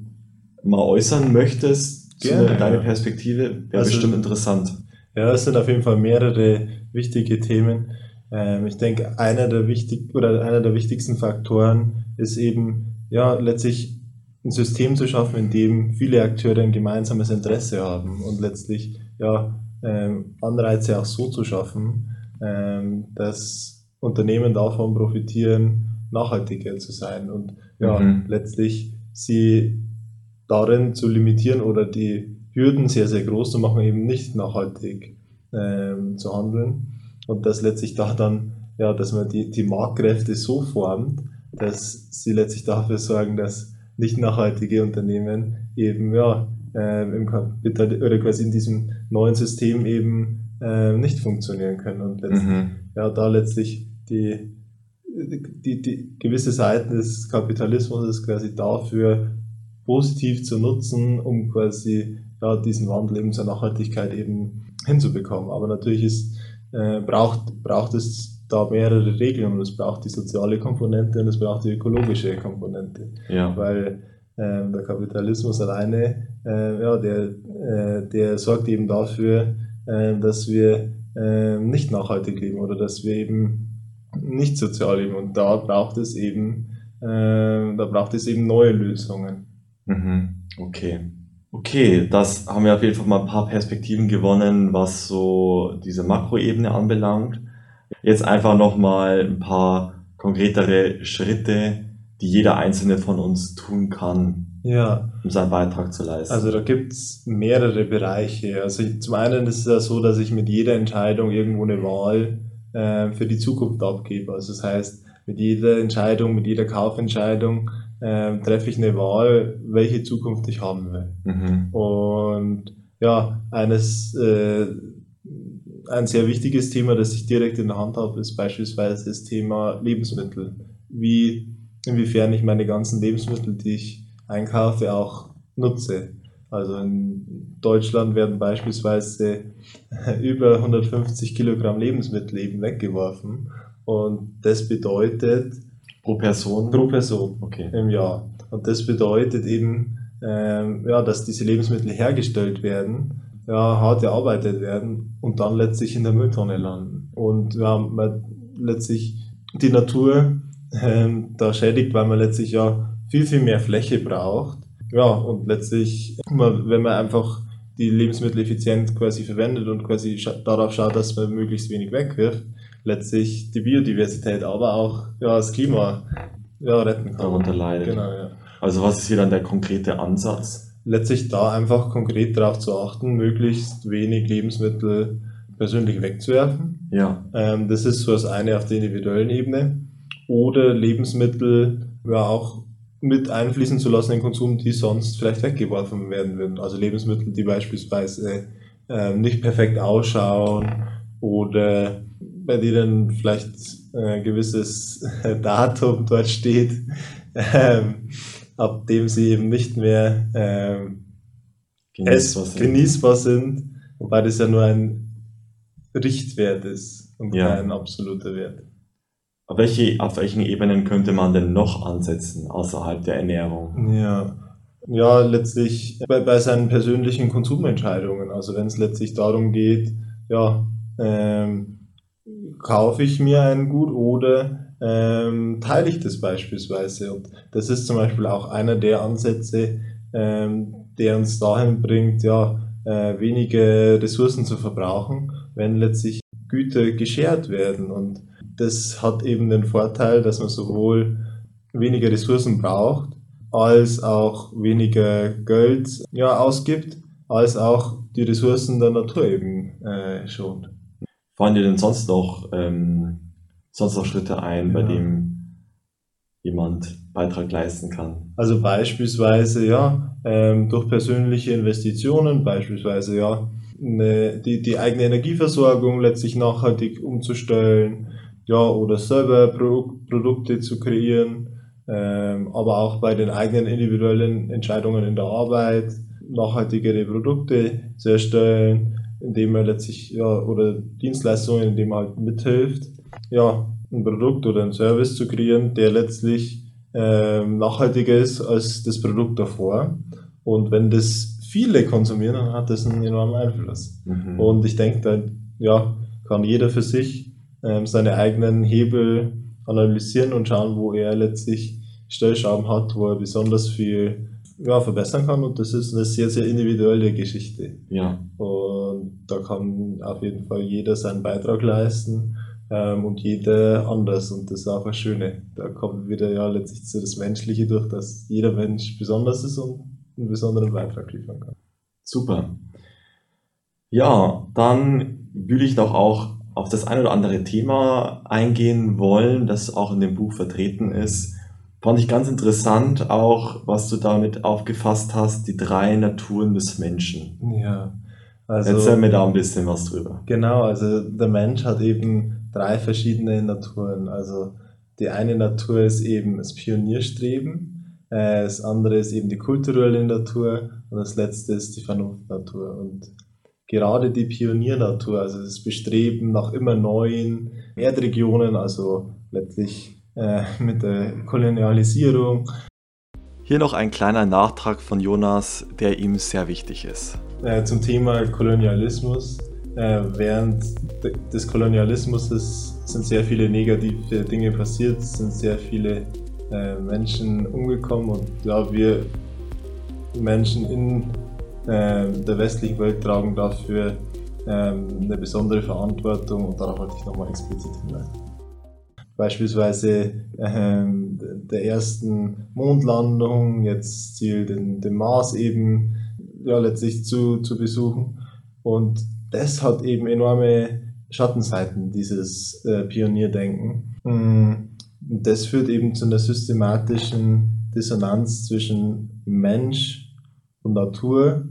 mal äußern möchtest, Gerne, deine ja. Perspektive. Wäre also, bestimmt interessant. Ja, es sind auf jeden Fall mehrere wichtige Themen. Ähm, ich denke, einer der wichtig oder einer der wichtigsten Faktoren ist eben ja letztlich ein System zu schaffen, in dem viele Akteure ein gemeinsames Interesse haben und letztlich ja, ähm, Anreize auch so zu schaffen, ähm, dass Unternehmen davon profitieren, nachhaltiger zu sein und ja, mhm. letztlich sie darin zu limitieren oder die Hürden sehr, sehr groß zu machen, eben nicht nachhaltig ähm, zu handeln und dass letztlich da dann, ja, dass man die, die Marktkräfte so formt, dass sie letztlich dafür sorgen, dass nicht nachhaltige Unternehmen eben ja, äh, im Kapital oder quasi in diesem neuen System eben äh, nicht funktionieren können und mhm. ja, da letztlich die, die, die gewisse Seiten des Kapitalismus ist quasi dafür positiv zu nutzen, um quasi ja, diesen Wandel eben zur Nachhaltigkeit eben hinzubekommen. Aber natürlich ist, äh, braucht, braucht es da mehrere Regeln und es braucht die soziale Komponente und es braucht die ökologische Komponente. Ja. Weil ähm, der Kapitalismus alleine, äh, ja, der, äh, der sorgt eben dafür, äh, dass wir äh, nicht nachhaltig leben oder dass wir eben nicht sozial leben. Und da braucht es eben, äh, da braucht es eben neue Lösungen. Mhm. Okay. Okay, das haben wir auf jeden Fall mal ein paar Perspektiven gewonnen, was so diese Makroebene anbelangt. Jetzt einfach nochmal ein paar konkretere Schritte, die jeder einzelne von uns tun kann, ja. um seinen Beitrag zu leisten? Also da gibt es mehrere Bereiche. Also ich, zum einen ist es ja so, dass ich mit jeder Entscheidung irgendwo eine Wahl äh, für die Zukunft abgebe. Also das heißt, mit jeder Entscheidung, mit jeder Kaufentscheidung äh, treffe ich eine Wahl, welche Zukunft ich haben will. Mhm. Und ja, eines äh, ein sehr wichtiges Thema, das ich direkt in der Hand habe, ist beispielsweise das Thema Lebensmittel. Wie inwiefern ich meine ganzen Lebensmittel, die ich einkaufe, auch nutze. Also in Deutschland werden beispielsweise über 150 Kilogramm Lebensmittel eben weggeworfen. Und das bedeutet. Pro Person? Pro Person okay. im Jahr. Und das bedeutet eben, ähm, ja, dass diese Lebensmittel hergestellt werden, ja, hart erarbeitet werden und dann letztlich in der Mülltonne landen. Und ja, man letztlich die Natur ähm, da schädigt, weil man letztlich ja viel, viel mehr Fläche braucht. Ja, und letztlich, wenn man einfach die Lebensmittel effizient quasi verwendet und quasi darauf schaut, dass man möglichst wenig wegwirft, letztlich die Biodiversität, aber auch ja, das Klima ja, retten kann. Darunter leidet. Genau, ja. Also was ist hier dann der konkrete Ansatz? Letztlich da einfach konkret darauf zu achten, möglichst wenig Lebensmittel persönlich wegzuwerfen. Ja. Ähm, das ist so das eine auf der individuellen Ebene oder Lebensmittel ja auch mit einfließen zu lassen in den Konsum, die sonst vielleicht weggeworfen werden würden. Also Lebensmittel, die beispielsweise äh, nicht perfekt ausschauen oder bei denen vielleicht ein äh, gewisses Datum dort steht, ähm, ab dem sie eben nicht mehr ähm, genießbar, sind. genießbar sind. Wobei das ja nur ein Richtwert ist und Ja. kein absoluter Wert. Auf, welche, auf welchen Ebenen könnte man denn noch ansetzen außerhalb der Ernährung? Ja. Ja, letztlich bei, bei seinen persönlichen Konsumentscheidungen. Also wenn es letztlich darum geht, ja, ähm, kaufe ich mir ein Gut oder ähm, teile ich das beispielsweise. Und das ist zum Beispiel auch einer der Ansätze, ähm, der uns dahin bringt, ja, äh, wenige Ressourcen zu verbrauchen, wenn letztlich Güter geschert werden. Und das hat eben den Vorteil, dass man sowohl weniger Ressourcen braucht, als auch weniger Geld ja, ausgibt, als auch die Ressourcen der Natur eben äh, schont. Fallen dir denn sonst noch, ähm, sonst noch Schritte ein, bei Ja. dem jemand Beitrag leisten kann? Also beispielsweise ja ähm, durch persönliche Investitionen, beispielsweise ja eine, die, die eigene Energieversorgung letztlich nachhaltig umzustellen, ja oder selber Pro Produkte zu kreieren, ähm, aber auch bei den eigenen individuellen Entscheidungen in der Arbeit nachhaltigere Produkte zu erstellen, indem man letztlich ja oder Dienstleistungen, indem man halt mithilft, ja ein Produkt oder ein Service zu kreieren, der letztlich ähm, nachhaltiger ist als das Produkt davor. Und wenn das viele konsumieren, dann hat das einen enormen Einfluss. Mhm. Und ich denke, da ja, kann jeder für sich ähm, seine eigenen Hebel analysieren und schauen, wo er letztlich Stellschrauben hat, wo er besonders viel ja, verbessern kann. Und das ist eine sehr, sehr individuelle Geschichte. ja, Und da kann auf jeden Fall jeder seinen Beitrag leisten ähm, und jeder anders. Und das ist auch das Schöne. Da kommt wieder ja letztlich zu das Menschliche durch, dass jeder Mensch besonders ist und einen besonderen Beitrag liefern kann. super. Ja, dann würde ich doch auch auf das ein oder andere Thema eingehen wollen, das auch in dem Buch vertreten ist. Fand ich ganz interessant auch, was du damit aufgefasst hast, die drei Naturen des Menschen. Ja, also Erzähl mir da ein bisschen was drüber. genau, also der Mensch hat eben drei verschiedene Naturen. Also die eine Natur ist eben das Pionierstreben, äh, das andere ist eben die kulturelle Natur und das letzte ist die Vernunftnatur. Und gerade die Pioniernatur, also das Bestreben nach immer neuen Erdregionen, also letztlich äh, mit der Kolonialisierung, Hier noch ein kleiner Nachtrag von Jonas, der ihm sehr wichtig ist. äh, zum Thema Kolonialismus. Äh, während de- des Kolonialismus sind sehr viele negative Dinge passiert, sind sehr viele äh, Menschen umgekommen und ja, wir Menschen in äh, der westlichen Welt tragen dafür ähm, eine besondere Verantwortung und darauf wollte ich nochmal explizit hinweisen. Beispielsweise ähm, der ersten Mondlandung, jetzt Ziel den, den Mars eben ja, letztlich zu, zu besuchen. Und das hat eben enorme Schattenseiten, dieses äh, Pionierdenken. Mm, Und das führt eben zu einer systematischen Dissonanz zwischen Mensch und Natur.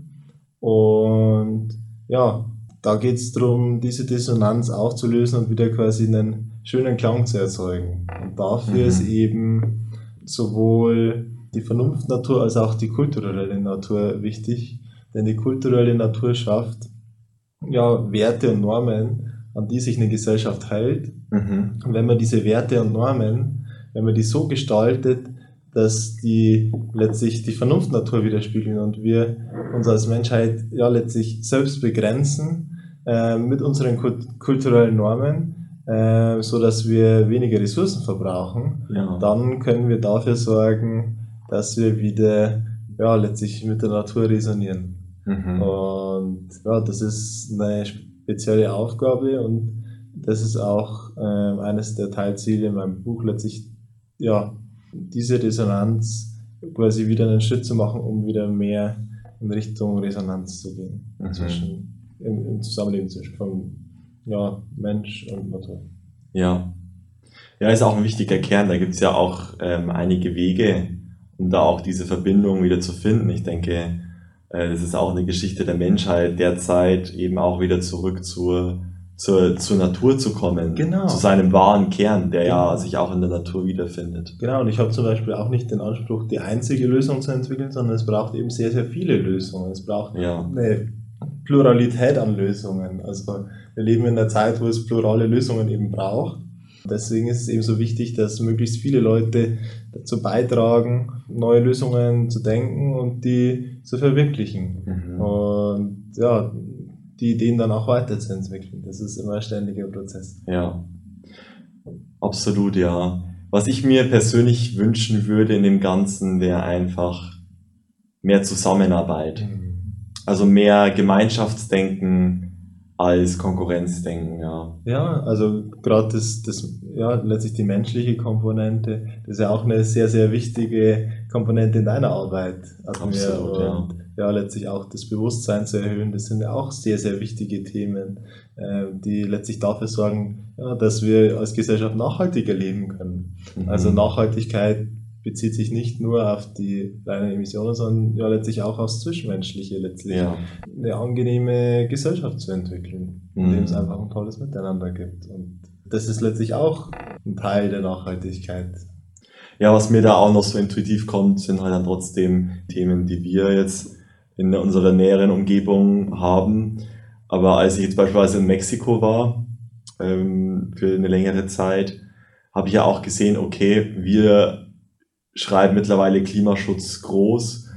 Und ja, da geht es darum, diese Dissonanz aufzulösen und wieder quasi einen schönen Klang zu erzeugen. Und dafür Mhm. ist eben sowohl die Vernunftnatur als auch die kulturelle Natur wichtig. Denn die kulturelle Natur schafft ja, Werte und Normen, an die sich eine Gesellschaft hält. Mhm. Und wenn man diese Werte und Normen, wenn man die so gestaltet, dass die letztlich die Vernunftnatur widerspiegeln und wir uns als Menschheit ja letztlich selbst begrenzen äh, mit unseren kult kulturellen Normen, äh, so dass wir weniger Ressourcen verbrauchen, Ja. dann können wir dafür sorgen, dass wir wieder ja letztlich mit der Natur resonieren. Mhm. Und ja, das ist eine spezielle Aufgabe und das ist auch ähm, eines der Teilziele in meinem Buch, letztlich ja, diese Resonanz quasi wieder einen Schritt zu machen, um wieder mehr in Richtung Resonanz zu gehen. Mhm. Zwischen, im, Im Zusammenleben zwischen von ja, Mensch und Natur. Ja. Ja, ist auch ein wichtiger Kern. Da gibt's ja auch ähm, einige Wege, um da auch diese Verbindung wieder zu finden. Ich denke, äh, das ist auch eine Geschichte der Menschheit derzeit, eben auch wieder zurück zur, zur, zur Natur zu kommen. Genau. Zu seinem wahren Kern, der ja Genau. sich auch in der Natur wiederfindet. Genau, und ich habe zum Beispiel auch nicht den Anspruch, die einzige Lösung zu entwickeln, sondern es braucht eben sehr, sehr viele Lösungen. Es braucht Ja. eine Pluralität an Lösungen. Also wir leben in einer Zeit, wo es plurale Lösungen eben braucht. Deswegen ist es eben so wichtig, dass möglichst viele Leute dazu beitragen, neue Lösungen zu denken und die zu verwirklichen. Mhm. Und ja, die Ideen dann auch weiterzuentwickeln. Das ist immer ein ständiger Prozess. Ja, absolut, ja. Was ich mir persönlich wünschen würde in dem Ganzen, wäre einfach mehr Zusammenarbeit. Mhm. Also mehr Gemeinschaftsdenken als Konkurrenzdenken, ja. Ja, also gerade das, das, ja, letztlich die menschliche Komponente, das ist ja auch eine sehr, sehr wichtige Komponente in deiner Arbeit. Absolut, ja ja letztlich auch das Bewusstsein zu erhöhen. Das sind ja auch sehr, sehr wichtige Themen, äh, die letztlich dafür sorgen, ja, dass wir als Gesellschaft nachhaltiger leben können. Mhm. Also Nachhaltigkeit bezieht sich nicht nur auf die reinen Emissionen, sondern ja letztlich auch aufs Zwischenmenschliche, letztlich ja. eine angenehme Gesellschaft zu entwickeln, in dem es mhm. einfach ein tolles Miteinander gibt. Und das ist letztlich auch ein Teil der Nachhaltigkeit. Ja, was mir da auch noch so intuitiv kommt, sind halt dann trotzdem Themen, die wir jetzt in unserer näheren Umgebung haben. Aber als ich jetzt beispielsweise in Mexiko war, ähm, für eine längere Zeit, habe ich ja auch gesehen, okay, wir schreiben mittlerweile Klimaschutz groß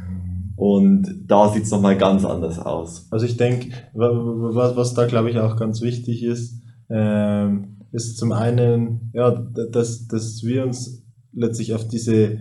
und da sieht es nochmal ganz anders aus. Also ich denke, was, was da glaube ich auch ganz wichtig ist, ähm, ist zum einen, ja, dass, dass wir uns letztlich auf diese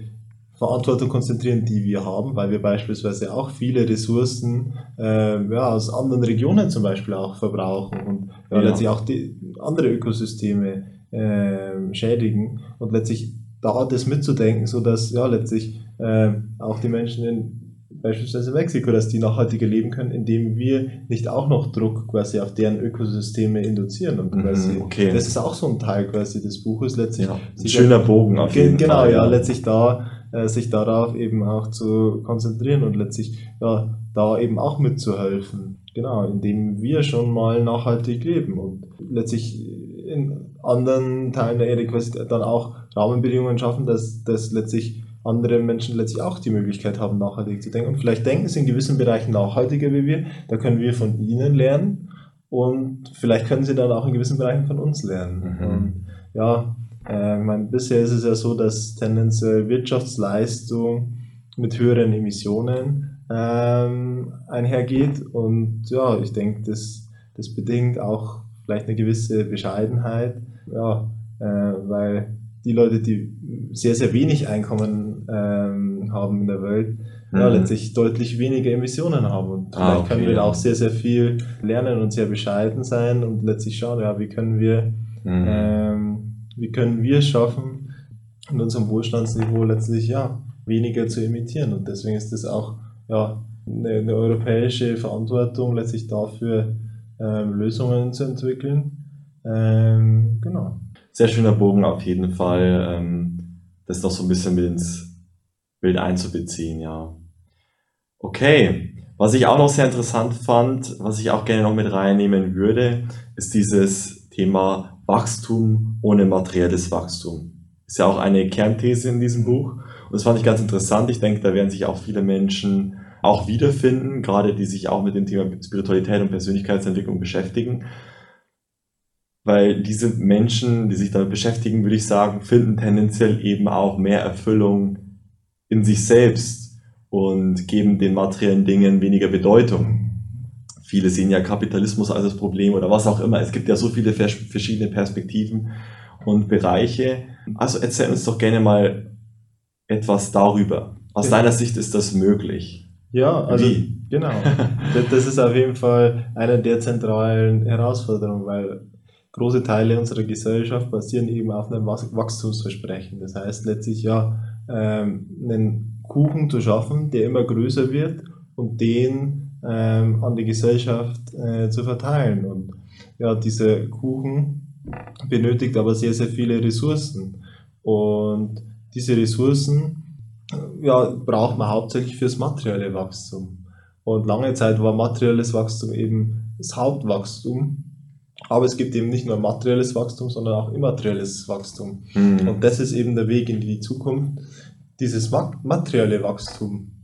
Verantwortung konzentrieren, die wir haben, weil wir beispielsweise auch viele Ressourcen äh, ja, aus anderen Regionen zum Beispiel auch verbrauchen und ja, ja. letztlich auch die andere Ökosysteme äh, schädigen und letztlich da das mitzudenken, so dass ja letztlich äh, auch die Menschen in beispielsweise Mexiko, dass die nachhaltiger leben können, indem wir nicht auch noch Druck quasi auf deren Ökosysteme induzieren. Und mhm, quasi, okay. das ist auch so ein Teil quasi des Buches letztlich. Ja, ein schöner Bogen auf jeden genau, Fall. Genau, ja, letztlich da äh, sich darauf eben auch zu konzentrieren und letztlich ja, da eben auch mitzuhelfen. Genau, indem wir schon mal nachhaltig leben und letztlich in anderen Teilen der Erde quasi dann auch Rahmenbedingungen schaffen, dass, dass letztlich andere Menschen letztlich auch die Möglichkeit haben, nachhaltig zu denken. Und vielleicht denken sie in gewissen Bereichen nachhaltiger wie wir. Da können wir von ihnen lernen und vielleicht können sie dann auch in gewissen Bereichen von uns lernen. Mhm. Und ja, äh, ich meine, bisher ist es ja so, dass tendenziell Wirtschaftsleistung mit höheren Emissionen ähm, einhergeht. Und ja, ich denke, das, das bedingt auch vielleicht eine gewisse Bescheidenheit, ja, äh, weil die Leute, die sehr, sehr wenig Einkommen ähm, haben in der Welt, mhm. ja, letztlich deutlich weniger Emissionen haben. Und ah, vielleicht okay, können wir da auch sehr, sehr viel lernen und sehr bescheiden sein und letztlich schauen, ja, wie können wir mhm. ähm, wie können wir schaffen, in unserem Wohlstandsniveau letztlich ja, weniger zu emittieren. Und deswegen ist das auch ja, eine, eine europäische Verantwortung, letztlich dafür ähm, Lösungen zu entwickeln. Ähm, genau. Sehr schöner Bogen auf jeden Fall, ähm, das noch so ein bisschen mit ins Bild einzubeziehen, ja. Okay, was ich auch noch sehr interessant fand, was ich auch gerne noch mit reinnehmen würde, ist dieses Thema Wachstum ohne materielles Wachstum. Ist ja auch eine Kernthese in diesem Buch. Und das fand ich ganz interessant. Ich denke, da werden sich auch viele Menschen auch wiederfinden, gerade die sich auch mit dem Thema Spiritualität und Persönlichkeitsentwicklung beschäftigen. Weil diese Menschen, die sich damit beschäftigen, würde ich sagen, finden tendenziell eben auch mehr Erfüllung in sich selbst und geben den materiellen Dingen weniger Bedeutung. Viele sehen ja Kapitalismus als das Problem oder was auch immer. Es gibt ja so viele verschiedene Perspektiven und Bereiche. Also erzähl uns doch gerne mal etwas darüber. Aus deiner Sicht ist das möglich. Ja, also Wie? genau. das ist auf jeden Fall eine der zentralen Herausforderungen, weil große Teile unserer Gesellschaft basieren eben auf einem Wachstumsversprechen. Das heißt letztlich ja, ähm, einen Kuchen zu schaffen, der immer größer wird und den ähm, an die Gesellschaft äh, zu verteilen. Und ja, dieser Kuchen benötigt aber sehr, sehr viele Ressourcen. Und diese Ressourcen ja, braucht man hauptsächlich fürs materielle Wachstum. Und lange Zeit war materielles Wachstum eben das Hauptwachstum. Aber es gibt eben nicht nur materielles Wachstum, sondern auch immaterielles Wachstum. Mhm. Und das ist eben der Weg in die Zukunft, dieses materielle Wachstum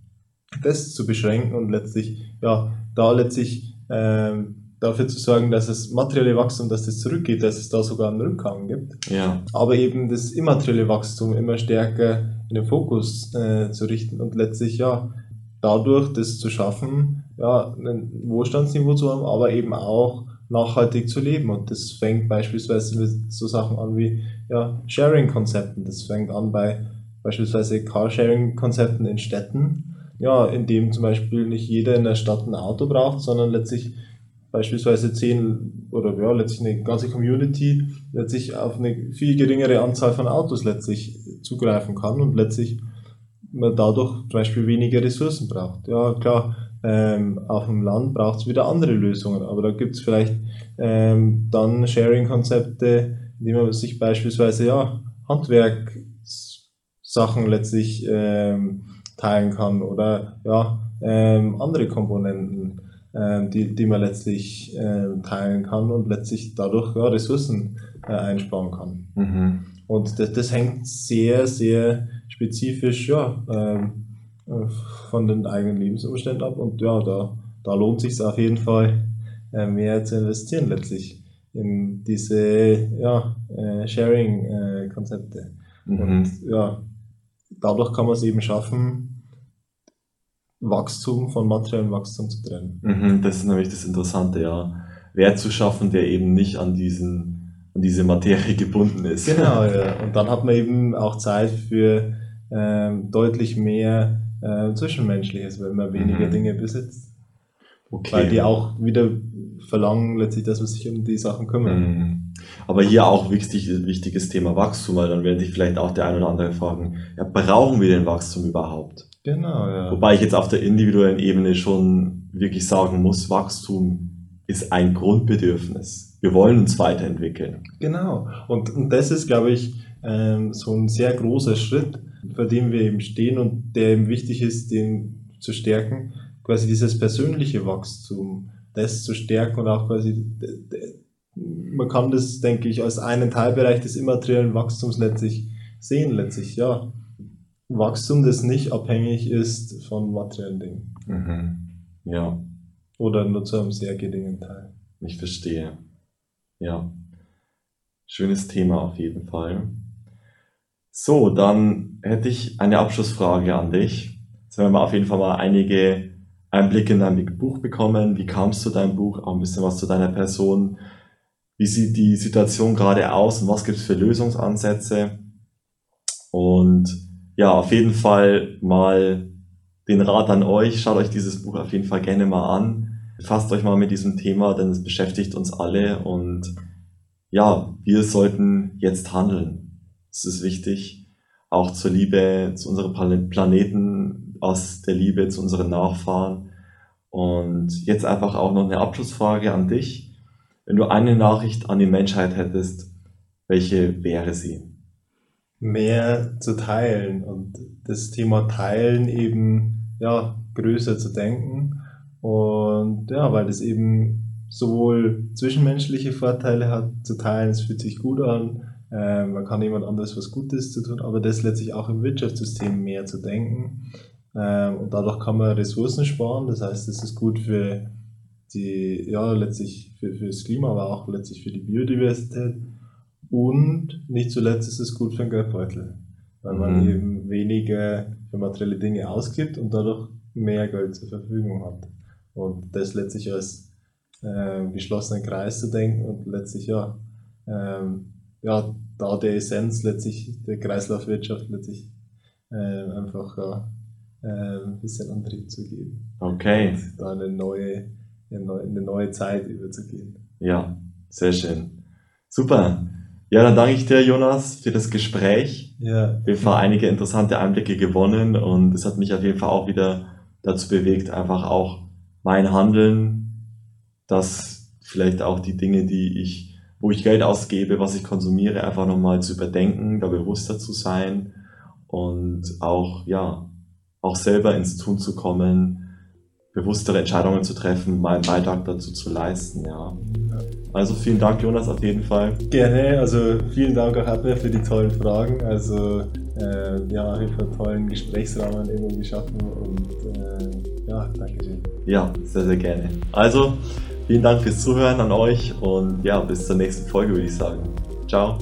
das zu beschränken und letztlich, ja, da letztlich ähm, dafür zu sorgen, dass das materielle Wachstum, dass das zurückgeht, dass es da sogar einen Rückgang gibt. Ja. Aber eben das immaterielle Wachstum immer stärker in den Fokus äh, zu richten und letztlich ja dadurch das zu schaffen, ja, ein Wohlstandsniveau zu haben, aber eben auch nachhaltig zu leben. Und das fängt beispielsweise mit so Sachen an wie ja, Sharing-Konzepten. Das fängt an bei beispielsweise Carsharing-Konzepten in Städten, ja, in dem zum Beispiel nicht jeder in der Stadt ein Auto braucht, sondern letztlich beispielsweise zehn oder ja, letztlich eine ganze Community letztlich auf eine viel geringere Anzahl von Autos letztlich zugreifen kann und letztlich man dadurch zum Beispiel weniger Ressourcen braucht. Ja, klar, ähm, auf dem Land braucht es wieder andere Lösungen, aber da gibt es vielleicht ähm, dann Sharing-Konzepte, indem man sich beispielsweise ja, Handwerkssachen letztlich ähm, teilen kann oder ja, ähm, andere Komponenten ähm, die, die man letztlich äh, teilen kann und letztlich dadurch ja, Ressourcen äh, einsparen kann. Mhm. Und das, das hängt sehr, sehr spezifisch ja, ähm, äh, von den eigenen Lebensumständen ab und ja, da, da lohnt sich auf jeden Fall äh, mehr zu investieren letztlich in diese ja, äh, Sharing-Konzepte. Mhm. Und ja, dadurch kann man es eben schaffen, Wachstum von materiellem Wachstum zu trennen. Mhm, das ist nämlich das Interessante, ja. Wert zu schaffen, der eben nicht an diesen, an diese Materie gebunden ist. Genau, ja. Und dann hat man eben auch Zeit für ähm, deutlich mehr äh, Zwischenmenschliches, wenn man weniger mhm. Dinge besitzt. Okay. Weil die auch wieder verlangen letztlich, dass man sich um die Sachen kümmert. Mhm. Aber hier auch wichtig, wichtiges Thema Wachstum, weil dann werde ich vielleicht auch der ein oder andere fragen, ja, brauchen wir den Wachstum überhaupt? Genau, ja. Wobei ich jetzt auf der individuellen Ebene schon wirklich sagen muss, Wachstum ist ein Grundbedürfnis. Wir wollen uns weiterentwickeln. Genau. Und, und das ist, glaube ich, ähm, so ein sehr großer Schritt, vor dem wir eben stehen und der eben wichtig ist, den zu stärken. Quasi dieses persönliche Wachstum, das zu stärken und auch quasi, man kann das, denke ich, als einen Teilbereich des immateriellen Wachstums letztlich sehen, letztlich, ja Wachstum, das nicht abhängig ist von materiellen Dingen. Mhm. Ja. Oder nur zu einem sehr geringen Teil. Ich verstehe. Ja. Schönes Thema auf jeden Fall. So, dann hätte ich eine Abschlussfrage an dich. Jetzt haben wir auf jeden Fall mal einige Einblicke in dein Buch bekommen. Wie kam es zu deinem Buch? Auch ein bisschen was zu deiner Person. Wie sieht die Situation gerade aus und was gibt es für Lösungsansätze? Und ja, auf jeden Fall mal den Rat an euch. Schaut euch dieses Buch auf jeden Fall gerne mal an. Fasst euch mal mit diesem Thema, denn es beschäftigt uns alle und ja, wir sollten jetzt handeln. Es ist wichtig, auch zur Liebe zu unserem Planeten, aus der Liebe zu unseren Nachfahren. Und jetzt einfach auch noch eine Abschlussfrage an dich. Wenn du eine Nachricht an die Menschheit hättest, welche wäre sie? mehr zu teilen und das Thema Teilen eben ja größer zu denken und ja, weil das eben sowohl zwischenmenschliche Vorteile hat zu teilen, es fühlt sich gut an, äh, man kann jemand anderes was Gutes zu tun, aber das letztlich auch im Wirtschaftssystem mehr zu denken äh, und dadurch kann man Ressourcen sparen, das heißt, es ist gut für die, ja, letztlich für, für das Klima, aber auch letztlich für die Biodiversität und nicht zuletzt ist es gut für den Geldbeutel, weil man mhm. eben weniger für materielle Dinge ausgibt und dadurch mehr Geld zur Verfügung hat. Und das letztlich als äh, geschlossenen Kreis zu denken und letztlich ja, ähm, ja, da der Essenz letztlich der Kreislaufwirtschaft letztlich äh, einfach ja, äh, ein bisschen Antrieb zu geben. Okay. Und da eine neue, eine neue Zeit überzugehen. Ja, sehr schön. Super. Ja, dann danke ich dir, Jonas, für das Gespräch. Ja. Wir haben einige interessante Einblicke gewonnen und es hat mich auf jeden Fall auch wieder dazu bewegt, einfach auch mein Handeln, dass vielleicht auch die Dinge, die ich, wo ich Geld ausgebe, was ich konsumiere, einfach nochmal zu überdenken, da bewusster zu sein und auch, ja, auch selber ins Tun zu kommen, bewusstere Entscheidungen zu treffen, meinen Beitrag dazu zu leisten, ja. Also vielen Dank, Jonas, auf jeden Fall. Gerne, also vielen Dank auch Abwehr für die tollen Fragen. Also äh, ja, auf jeden Fall tollen Gesprächsrahmen irgendwo geschaffen und äh, ja, danke schön. Ja, sehr, sehr gerne. Also, vielen Dank fürs Zuhören an euch und ja, bis zur nächsten Folge würde ich sagen. Ciao.